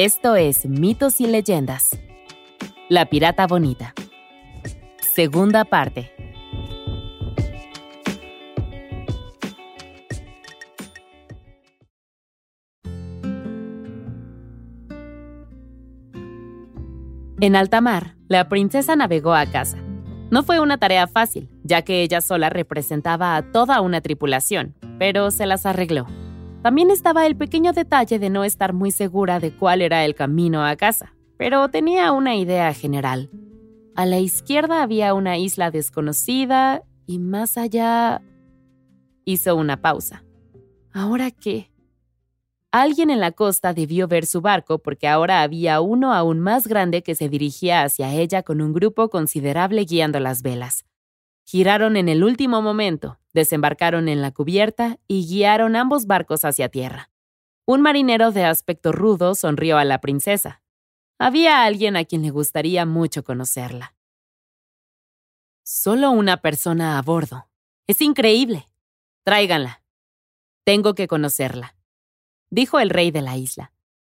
Esto es Mitos y Leyendas. La Pirata Bonita. Segunda parte. En alta mar, la princesa navegó a casa. No fue una tarea fácil, ya que ella sola representaba a toda una tripulación, pero se las arregló. También estaba el pequeño detalle de no estar muy segura de cuál era el camino a casa, pero tenía una idea general. A la izquierda había una isla desconocida y más allá... Hizo una pausa. ¿Ahora qué? Alguien en la costa debió ver su barco porque ahora había uno aún más grande que se dirigía hacia ella con un grupo considerable guiando las velas. Giraron en el último momento, desembarcaron en la cubierta y guiaron ambos barcos hacia tierra. Un marinero de aspecto rudo sonrió a la princesa. Había alguien a quien le gustaría mucho conocerla. Solo una persona a bordo. Es increíble. Tráiganla. Tengo que conocerla dijo el rey de la isla.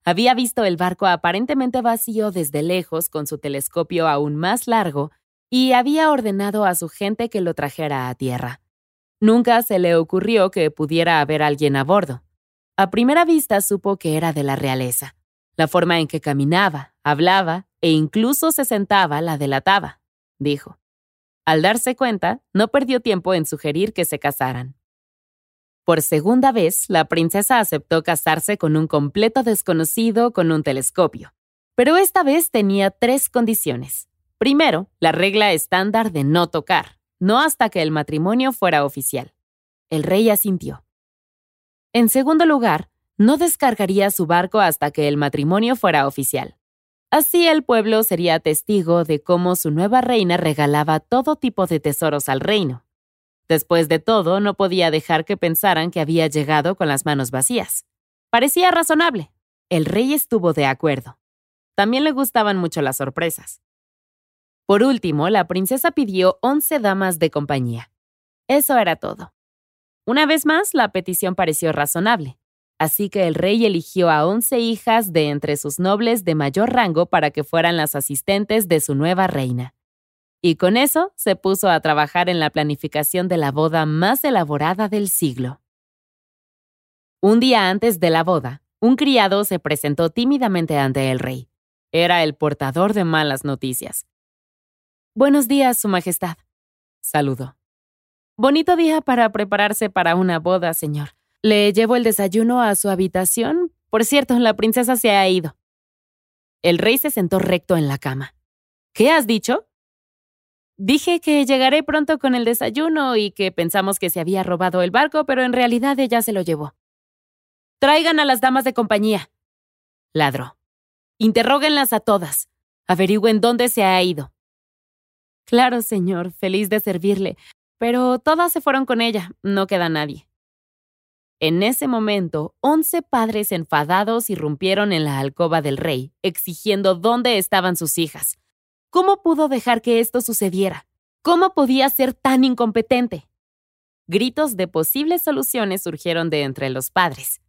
Había visto el barco aparentemente vacío desde lejos con su telescopio aún más largo y había ordenado a su gente que lo trajera a tierra. Nunca se le ocurrió que pudiera haber alguien a bordo. A primera vista supo que era de la realeza. La forma en que caminaba, hablaba e incluso se sentaba la delataba, dijo. Al darse cuenta, no perdió tiempo en sugerir que se casaran. Por segunda vez, la princesa aceptó casarse con un completo desconocido con un telescopio. Pero esta vez tenía tres condiciones. Primero, la regla estándar de no tocar, no hasta que el matrimonio fuera oficial. El rey asintió. En segundo lugar, no descargaría su barco hasta que el matrimonio fuera oficial. Así el pueblo sería testigo de cómo su nueva reina regalaba todo tipo de tesoros al reino. Después de todo, no podía dejar que pensaran que había llegado con las manos vacías. Parecía razonable. El rey estuvo de acuerdo. También le gustaban mucho las sorpresas. Por último, la princesa pidió once damas de compañía. Eso era todo. Una vez más, la petición pareció razonable, así que el rey eligió a once hijas de entre sus nobles de mayor rango para que fueran las asistentes de su nueva reina. Y con eso se puso a trabajar en la planificación de la boda más elaborada del siglo. Un día antes de la boda, un criado se presentó tímidamente ante el rey. Era el portador de malas noticias. Buenos días, Su Majestad. Saludó. Bonito día para prepararse para una boda, señor. ¿Le llevo el desayuno a su habitación? Por cierto, la princesa se ha ido. El rey se sentó recto en la cama. ¿Qué has dicho? Dije que llegaré pronto con el desayuno y que pensamos que se había robado el barco, pero en realidad ella se lo llevó. Traigan a las damas de compañía. Ladró. Interróguenlas a todas. Averigüen dónde se ha ido. Claro, señor, feliz de servirle, pero todas se fueron con ella, no queda nadie. En ese momento, once padres enfadados irrumpieron en la alcoba del rey, exigiendo dónde estaban sus hijas. ¿Cómo pudo dejar que esto sucediera? ¿Cómo podía ser tan incompetente? Gritos de posibles soluciones surgieron de entre los padres.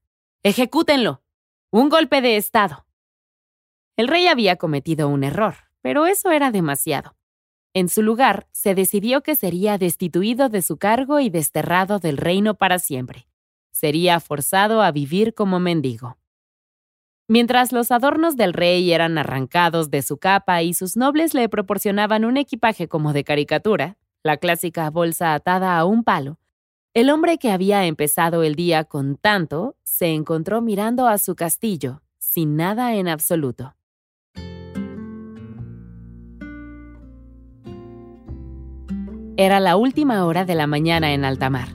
¡Ejecútenlo! Un golpe de Estado. El rey había cometido un error, pero eso era demasiado. En su lugar, se decidió que sería destituido de su cargo y desterrado del reino para siempre. Sería forzado a vivir como mendigo. Mientras los adornos del rey eran arrancados de su capa y sus nobles le proporcionaban un equipaje como de caricatura, la clásica bolsa atada a un palo, el hombre que había empezado el día con tanto se encontró mirando a su castillo, sin nada en absoluto. Era la última hora de la mañana en alta mar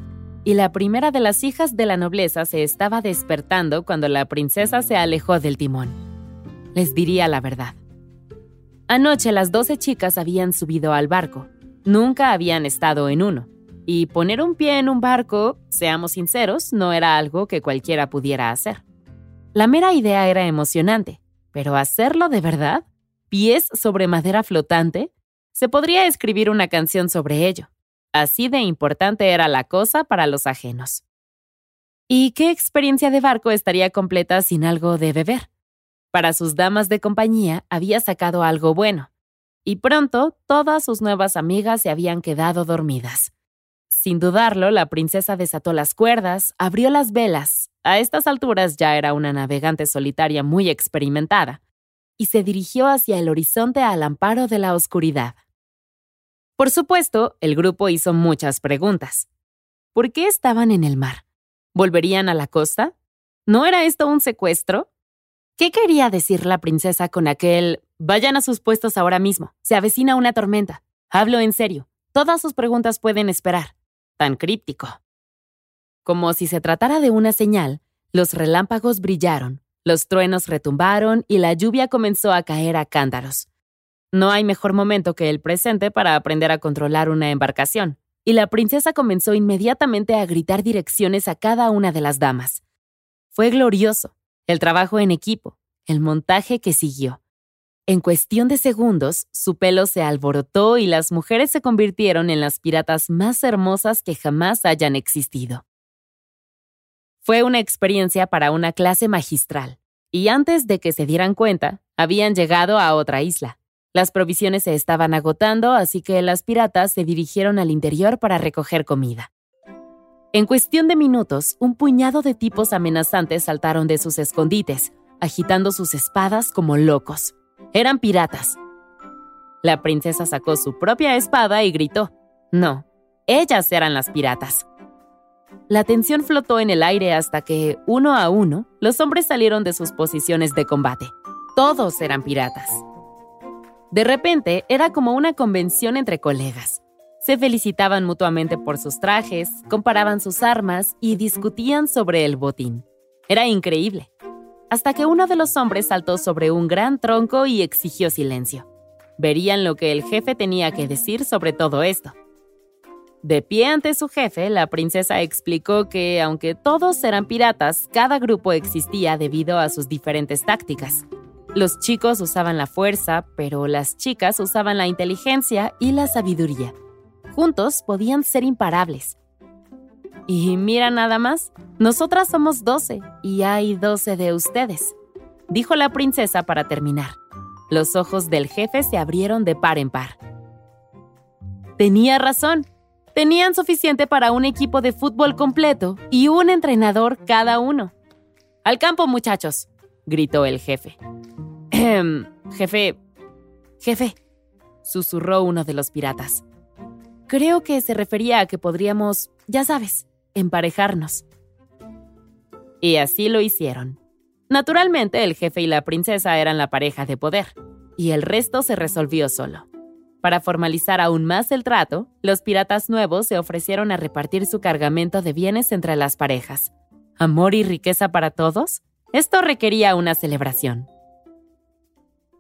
y la primera de las hijas de la nobleza se estaba despertando cuando la princesa se alejó del timón. Les diría la verdad. Anoche las doce chicas habían subido al barco. Nunca habían estado en uno. Y poner un pie en un barco, seamos sinceros, no era algo que cualquiera pudiera hacer. La mera idea era emocionante, pero hacerlo de verdad, pies sobre madera flotante, se podría escribir una canción sobre ello. Así de importante era la cosa para los ajenos. ¿Y qué experiencia de barco estaría completa sin algo de beber? Para sus damas de compañía había sacado algo bueno, y pronto todas sus nuevas amigas se habían quedado dormidas. Sin dudarlo, la princesa desató las cuerdas, abrió las velas, a estas alturas ya era una navegante solitaria muy experimentada, y se dirigió hacia el horizonte al amparo de la oscuridad. Por supuesto, el grupo hizo muchas preguntas. ¿Por qué estaban en el mar? ¿Volverían a la costa? ¿No era esto un secuestro? ¿Qué quería decir la princesa con aquel vayan a sus puestos ahora mismo? Se avecina una tormenta. Hablo en serio. Todas sus preguntas pueden esperar. Tan críptico. Como si se tratara de una señal, los relámpagos brillaron, los truenos retumbaron y la lluvia comenzó a caer a cántaros. No hay mejor momento que el presente para aprender a controlar una embarcación, y la princesa comenzó inmediatamente a gritar direcciones a cada una de las damas. Fue glorioso, el trabajo en equipo, el montaje que siguió. En cuestión de segundos, su pelo se alborotó y las mujeres se convirtieron en las piratas más hermosas que jamás hayan existido. Fue una experiencia para una clase magistral, y antes de que se dieran cuenta, habían llegado a otra isla. Las provisiones se estaban agotando, así que las piratas se dirigieron al interior para recoger comida. En cuestión de minutos, un puñado de tipos amenazantes saltaron de sus escondites, agitando sus espadas como locos. Eran piratas. La princesa sacó su propia espada y gritó. No, ellas eran las piratas. La tensión flotó en el aire hasta que, uno a uno, los hombres salieron de sus posiciones de combate. Todos eran piratas. De repente, era como una convención entre colegas. Se felicitaban mutuamente por sus trajes, comparaban sus armas y discutían sobre el botín. Era increíble. Hasta que uno de los hombres saltó sobre un gran tronco y exigió silencio. Verían lo que el jefe tenía que decir sobre todo esto. De pie ante su jefe, la princesa explicó que, aunque todos eran piratas, cada grupo existía debido a sus diferentes tácticas. Los chicos usaban la fuerza, pero las chicas usaban la inteligencia y la sabiduría. Juntos podían ser imparables. Y mira nada más, nosotras somos doce y hay doce de ustedes, dijo la princesa para terminar. Los ojos del jefe se abrieron de par en par. Tenía razón. Tenían suficiente para un equipo de fútbol completo y un entrenador cada uno. Al campo, muchachos, gritó el jefe. jefe, jefe, susurró uno de los piratas. Creo que se refería a que podríamos, ya sabes, emparejarnos. Y así lo hicieron. Naturalmente, el jefe y la princesa eran la pareja de poder, y el resto se resolvió solo. Para formalizar aún más el trato, los piratas nuevos se ofrecieron a repartir su cargamento de bienes entre las parejas. ¿Amor y riqueza para todos? Esto requería una celebración.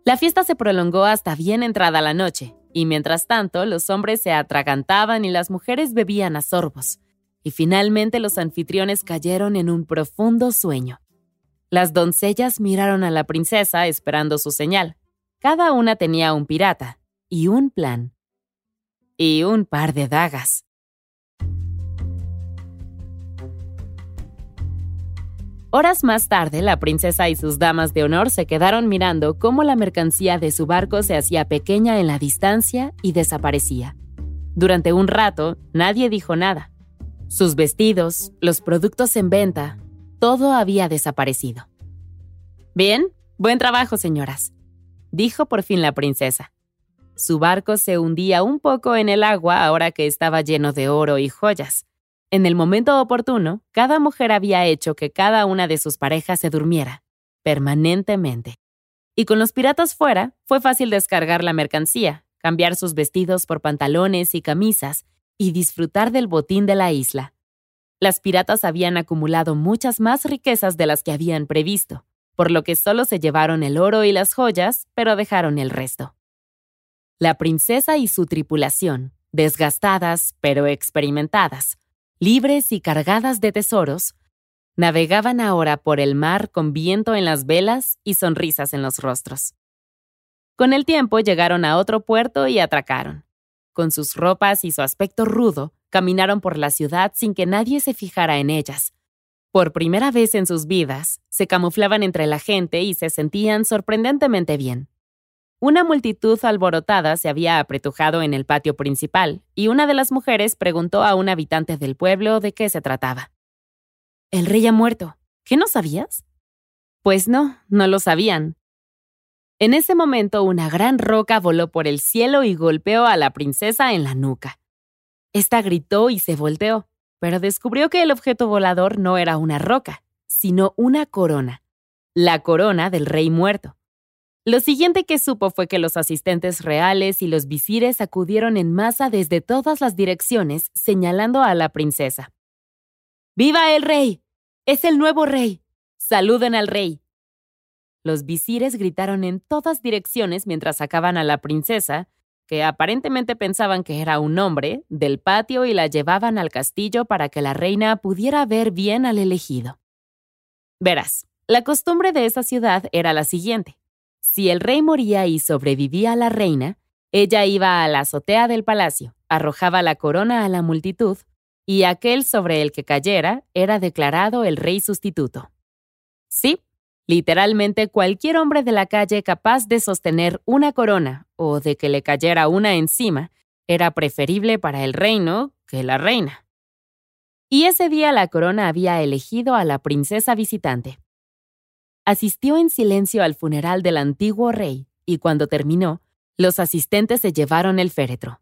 La fiesta se prolongó hasta bien entrada la noche, y mientras tanto los hombres se atragantaban y las mujeres bebían a sorbos, y finalmente los anfitriones cayeron en un profundo sueño. Las doncellas miraron a la princesa esperando su señal. Cada una tenía un pirata y un plan. Y un par de dagas. Horas más tarde, la princesa y sus damas de honor se quedaron mirando cómo la mercancía de su barco se hacía pequeña en la distancia y desaparecía. Durante un rato, nadie dijo nada. Sus vestidos, los productos en venta, todo había desaparecido. Bien, buen trabajo, señoras, dijo por fin la princesa. Su barco se hundía un poco en el agua ahora que estaba lleno de oro y joyas en el momento oportuno, cada mujer había hecho que cada una de sus parejas se durmiera, permanentemente. Y con los piratas fuera, fue fácil descargar la mercancía, cambiar sus vestidos por pantalones y camisas y disfrutar del botín de la isla. Las piratas habían acumulado muchas más riquezas de las que habían previsto, por lo que solo se llevaron el oro y las joyas, pero dejaron el resto. La princesa y su tripulación, desgastadas pero experimentadas, libres y cargadas de tesoros, navegaban ahora por el mar con viento en las velas y sonrisas en los rostros. Con el tiempo llegaron a otro puerto y atracaron. Con sus ropas y su aspecto rudo, caminaron por la ciudad sin que nadie se fijara en ellas. Por primera vez en sus vidas, se camuflaban entre la gente y se sentían sorprendentemente bien. Una multitud alborotada se había apretujado en el patio principal, y una de las mujeres preguntó a un habitante del pueblo de qué se trataba. El rey ha muerto. ¿Qué no sabías? Pues no, no lo sabían. En ese momento una gran roca voló por el cielo y golpeó a la princesa en la nuca. Esta gritó y se volteó pero descubrió que el objeto volador no era una roca, sino una corona, la corona del rey muerto. Lo siguiente que supo fue que los asistentes reales y los visires acudieron en masa desde todas las direcciones, señalando a la princesa. ¡Viva el rey! ¡Es el nuevo rey! ¡Saluden al rey! Los visires gritaron en todas direcciones mientras sacaban a la princesa, que aparentemente pensaban que era un hombre, del patio y la llevaban al castillo para que la reina pudiera ver bien al elegido. Verás, la costumbre de esa ciudad era la siguiente. Si el rey moría y sobrevivía a la reina, ella iba a la azotea del palacio, arrojaba la corona a la multitud, y aquel sobre el que cayera era declarado el rey sustituto. Sí, Literalmente cualquier hombre de la calle capaz de sostener una corona o de que le cayera una encima era preferible para el reino que la reina. Y ese día la corona había elegido a la princesa visitante. Asistió en silencio al funeral del antiguo rey y cuando terminó, los asistentes se llevaron el féretro.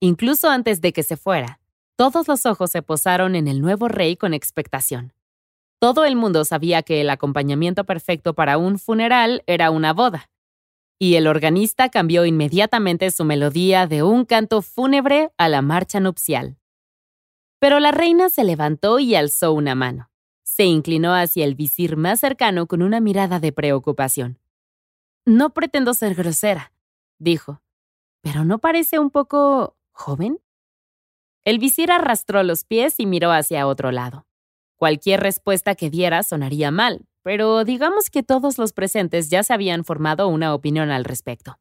Incluso antes de que se fuera, todos los ojos se posaron en el nuevo rey con expectación. Todo el mundo sabía que el acompañamiento perfecto para un funeral era una boda. Y el organista cambió inmediatamente su melodía de un canto fúnebre a la marcha nupcial. Pero la reina se levantó y alzó una mano. Se inclinó hacia el visir más cercano con una mirada de preocupación. No pretendo ser grosera, dijo, pero ¿no parece un poco joven? El visir arrastró los pies y miró hacia otro lado. Cualquier respuesta que diera sonaría mal, pero digamos que todos los presentes ya se habían formado una opinión al respecto.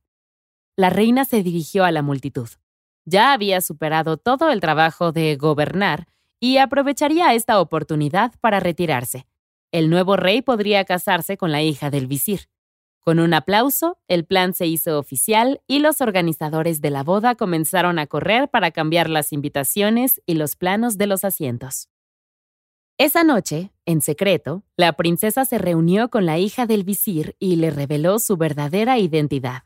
La reina se dirigió a la multitud. Ya había superado todo el trabajo de gobernar y aprovecharía esta oportunidad para retirarse. El nuevo rey podría casarse con la hija del visir. Con un aplauso, el plan se hizo oficial y los organizadores de la boda comenzaron a correr para cambiar las invitaciones y los planos de los asientos. Esa noche, en secreto, la princesa se reunió con la hija del visir y le reveló su verdadera identidad.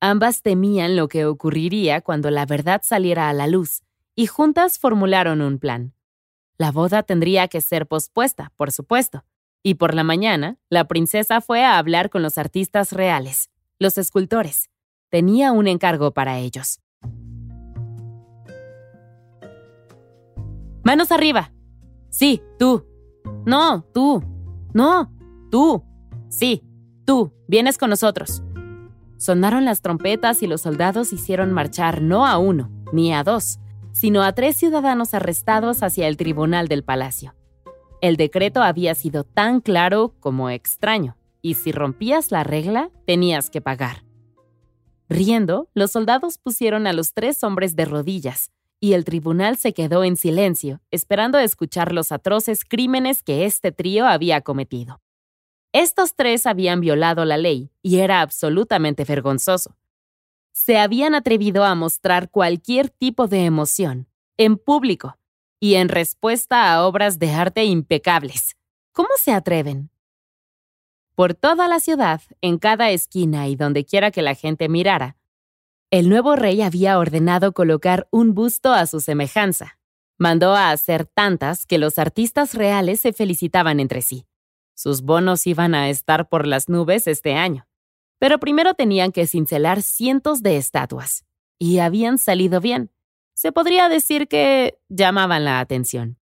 Ambas temían lo que ocurriría cuando la verdad saliera a la luz, y juntas formularon un plan. La boda tendría que ser pospuesta, por supuesto, y por la mañana, la princesa fue a hablar con los artistas reales, los escultores. Tenía un encargo para ellos. Manos arriba, Sí, tú. No, tú. No, tú. Sí, tú. Vienes con nosotros. Sonaron las trompetas y los soldados hicieron marchar no a uno, ni a dos, sino a tres ciudadanos arrestados hacia el tribunal del palacio. El decreto había sido tan claro como extraño, y si rompías la regla, tenías que pagar. Riendo, los soldados pusieron a los tres hombres de rodillas, y el tribunal se quedó en silencio, esperando escuchar los atroces crímenes que este trío había cometido. Estos tres habían violado la ley y era absolutamente vergonzoso. Se habían atrevido a mostrar cualquier tipo de emoción, en público, y en respuesta a obras de arte impecables. ¿Cómo se atreven? Por toda la ciudad, en cada esquina y donde quiera que la gente mirara, el nuevo rey había ordenado colocar un busto a su semejanza. Mandó a hacer tantas que los artistas reales se felicitaban entre sí. Sus bonos iban a estar por las nubes este año. Pero primero tenían que cincelar cientos de estatuas. Y habían salido bien. Se podría decir que llamaban la atención.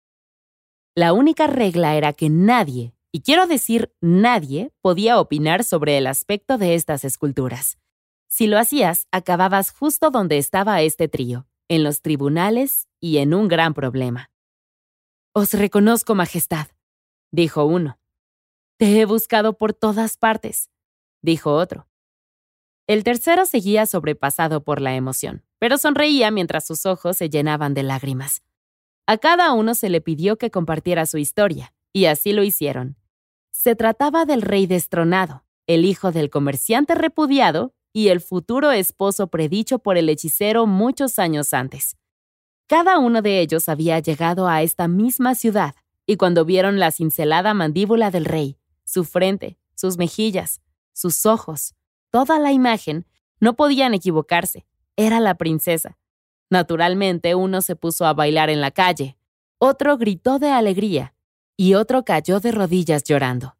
La única regla era que nadie, y quiero decir nadie, podía opinar sobre el aspecto de estas esculturas. Si lo hacías, acababas justo donde estaba este trío, en los tribunales y en un gran problema. Os reconozco, Majestad, dijo uno. Te he buscado por todas partes, dijo otro. El tercero seguía sobrepasado por la emoción, pero sonreía mientras sus ojos se llenaban de lágrimas. A cada uno se le pidió que compartiera su historia, Y así lo hicieron. Se trataba del rey destronado, el hijo del comerciante repudiado y el futuro esposo predicho por el hechicero muchos años antes. Cada uno de ellos había llegado a esta misma ciudad, y cuando vieron la cincelada mandíbula del rey, su frente, sus mejillas, sus ojos, toda la imagen, no podían equivocarse. Era la princesa. Naturalmente, uno se puso a bailar en la calle, otro gritó de alegría y otro cayó de rodillas llorando.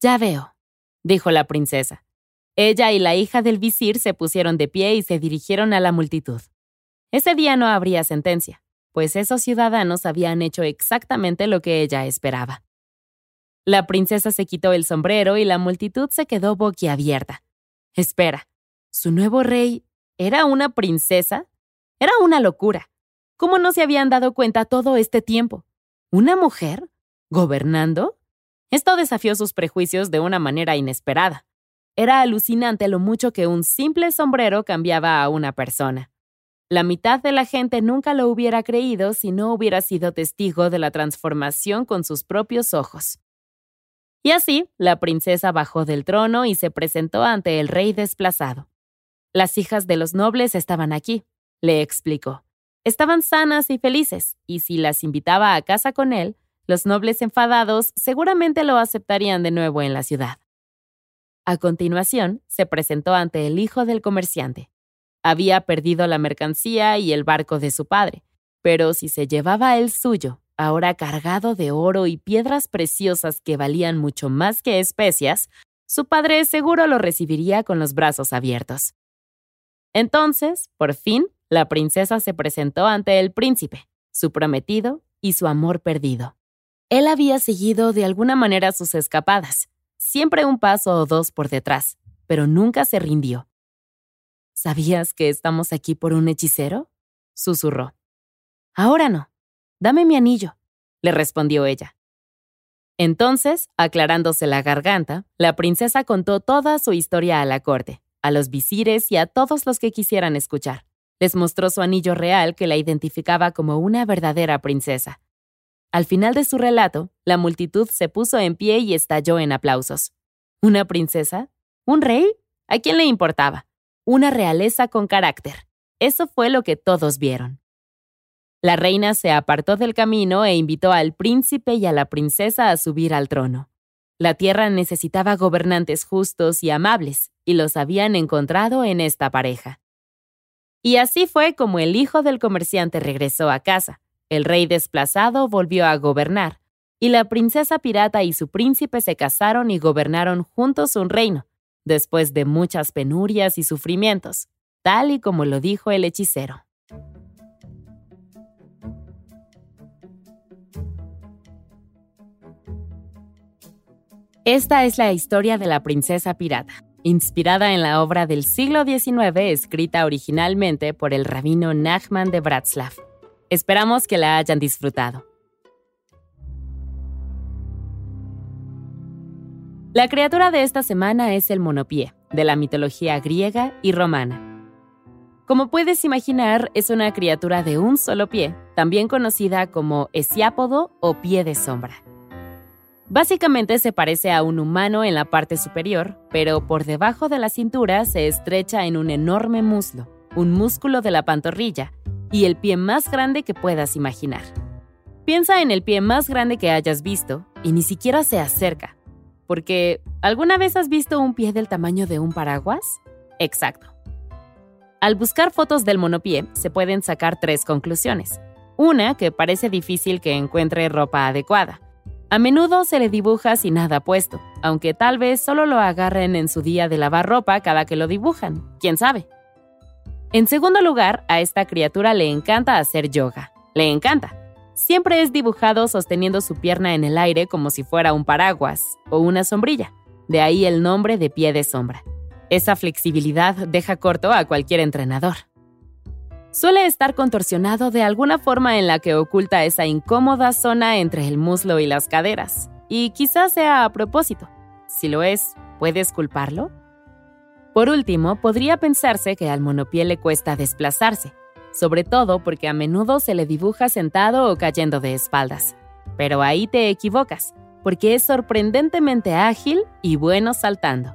Ya veo, dijo la princesa. Ella y la hija del visir se pusieron de pie y se dirigieron a la multitud. Ese día no habría sentencia, pues esos ciudadanos habían hecho exactamente lo que ella esperaba. La princesa se quitó el sombrero y la multitud se quedó boquiabierta. Espera, ¿su nuevo rey era una princesa? Era una locura. ¿Cómo no se habían dado cuenta todo este tiempo? ¿Una mujer? ¿Gobernando? Esto desafió sus prejuicios de una manera inesperada. Era alucinante lo mucho que un simple sombrero cambiaba a una persona. La mitad de la gente nunca lo hubiera creído si no hubiera sido testigo de la transformación con sus propios ojos. Y así, la princesa bajó del trono y se presentó ante el rey desplazado. Las hijas de los nobles estaban aquí, le explicó. Estaban sanas y felices, y si las invitaba a casa con él, los nobles enfadados seguramente lo aceptarían de nuevo en la ciudad. A continuación, se presentó ante el hijo del comerciante. Había perdido la mercancía y el barco de su padre, pero si se llevaba el suyo, ahora cargado de oro y piedras preciosas que valían mucho más que especias, su padre seguro lo recibiría con los brazos abiertos. Entonces, por fin, la princesa se presentó ante el príncipe, su prometido y su amor perdido. Él había seguido de alguna manera sus escapadas, siempre un paso o dos por detrás, pero nunca se rindió. ¿Sabías que estamos aquí por un hechicero? susurró. Ahora no. Dame mi anillo, le respondió ella. Entonces, aclarándose la garganta, la princesa contó toda su historia a la corte, a los visires y a todos los que quisieran escuchar. Les mostró su anillo real que la identificaba como una verdadera princesa. Al final de su relato, la multitud se puso en pie y estalló en aplausos. ¿Una princesa? ¿Un rey? ¿A quién le importaba? una realeza con carácter. Eso fue lo que todos vieron. La reina se apartó del camino e invitó al príncipe y a la princesa a subir al trono. La tierra necesitaba gobernantes justos y amables, y los habían encontrado en esta pareja. Y así fue como el hijo del comerciante regresó a casa, el rey desplazado volvió a gobernar, y la princesa pirata y su príncipe se casaron y gobernaron juntos un reino, después de muchas penurias y sufrimientos, tal y como lo dijo el hechicero. Esta es la historia de la princesa pirata, inspirada en la obra del siglo XIX escrita originalmente por el rabino Nachman de Bratslav. Esperamos que la hayan disfrutado. La criatura de esta semana es el monopié, de la mitología griega y romana. Como puedes imaginar, es una criatura de un solo pie, también conocida como esiápodo o pie de sombra. Básicamente se parece a un humano en la parte superior, pero por debajo de la cintura se estrecha en un enorme muslo, un músculo de la pantorrilla, y el pie más grande que puedas imaginar. Piensa en el pie más grande que hayas visto y ni siquiera se acerca, porque, ¿alguna vez has visto un pie del tamaño de un paraguas? Exacto. Al buscar fotos del monopié, se pueden sacar tres conclusiones. Una, que parece difícil que encuentre ropa adecuada. A menudo se le dibuja sin nada puesto, aunque tal vez solo lo agarren en su día de lavar ropa cada que lo dibujan, quién sabe. En segundo lugar, a esta criatura le encanta hacer yoga. Le encanta siempre es dibujado sosteniendo su pierna en el aire como si fuera un paraguas o una sombrilla, de ahí el nombre de pie de sombra. Esa flexibilidad deja corto a cualquier entrenador. Suele estar contorsionado de alguna forma en la que oculta esa incómoda zona entre el muslo y las caderas, y quizás sea a propósito. Si lo es, ¿puedes culparlo? Por último, podría pensarse que al monopié le cuesta desplazarse, sobre todo porque a menudo se le dibuja sentado o cayendo de espaldas. pero ahí te equivocas, porque es sorprendentemente ágil y bueno saltando.